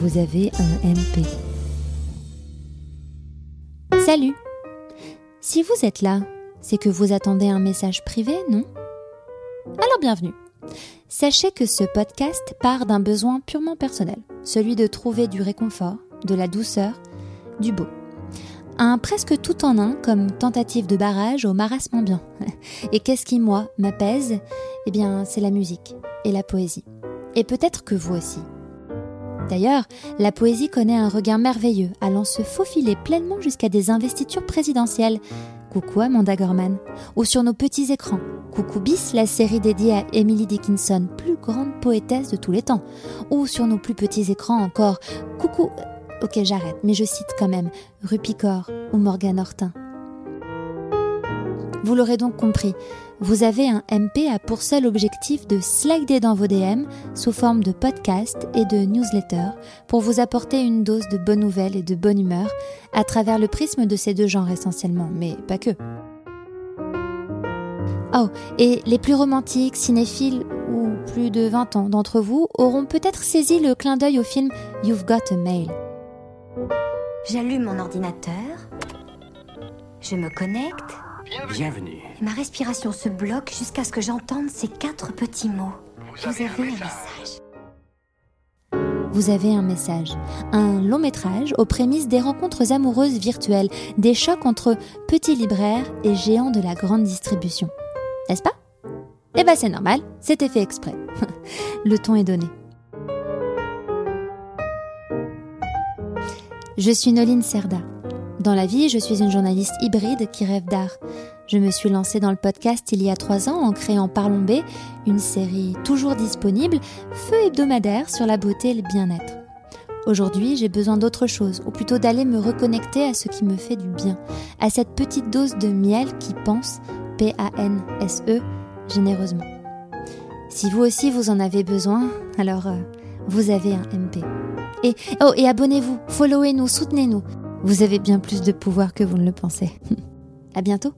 vous avez un MP. Salut Si vous êtes là, c'est que vous attendez un message privé, non? Alors bienvenue Sachez que ce podcast part d'un besoin purement personnel, celui de trouver du réconfort, de la douceur, du beau. Un presque tout en un comme tentative de barrage au marasme bien. Et qu'est-ce qui, moi, m'apaise? Eh bien, c'est la musique et la poésie. Et peut-être que vous aussi. D'ailleurs, la poésie connaît un regain merveilleux, allant se faufiler pleinement jusqu'à des investitures présidentielles. Coucou Amanda Gorman. Ou sur nos petits écrans. Coucou Bis, la série dédiée à Emily Dickinson, plus grande poétesse de tous les temps. Ou sur nos plus petits écrans encore. Coucou. Ok, j'arrête, mais je cite quand même Rupicor ou Morgan Hortin. Vous l'aurez donc compris, vous avez un MP a pour seul objectif de slider dans vos DM sous forme de podcast et de newsletter pour vous apporter une dose de bonnes nouvelles et de bonne humeur à travers le prisme de ces deux genres essentiellement, mais pas que. Oh, et les plus romantiques, cinéphiles ou plus de 20 ans d'entre vous auront peut-être saisi le clin d'œil au film You've Got a Mail. J'allume mon ordinateur, je me connecte Bienvenue. Ma respiration se bloque jusqu'à ce que j'entende ces quatre petits mots. Vous avez, un message. Vous avez un message. Un long métrage aux prémices des rencontres amoureuses virtuelles, des chocs entre petits libraires et géants de la grande distribution. N'est-ce pas? Eh ben c'est normal, c'était fait exprès. Le ton est donné. Je suis Noline Serda. Dans la vie, je suis une journaliste hybride qui rêve d'art. Je me suis lancée dans le podcast il y a trois ans en créant Parlons B, une série toujours disponible, feu hebdomadaire sur la beauté et le bien-être. Aujourd'hui, j'ai besoin d'autre chose, ou plutôt d'aller me reconnecter à ce qui me fait du bien, à cette petite dose de miel qui pense, P-A-N-S-E, généreusement. Si vous aussi vous en avez besoin, alors euh, vous avez un MP. Et, oh, et abonnez-vous, followez-nous, soutenez-nous. Vous avez bien plus de pouvoir que vous ne le pensez. à bientôt!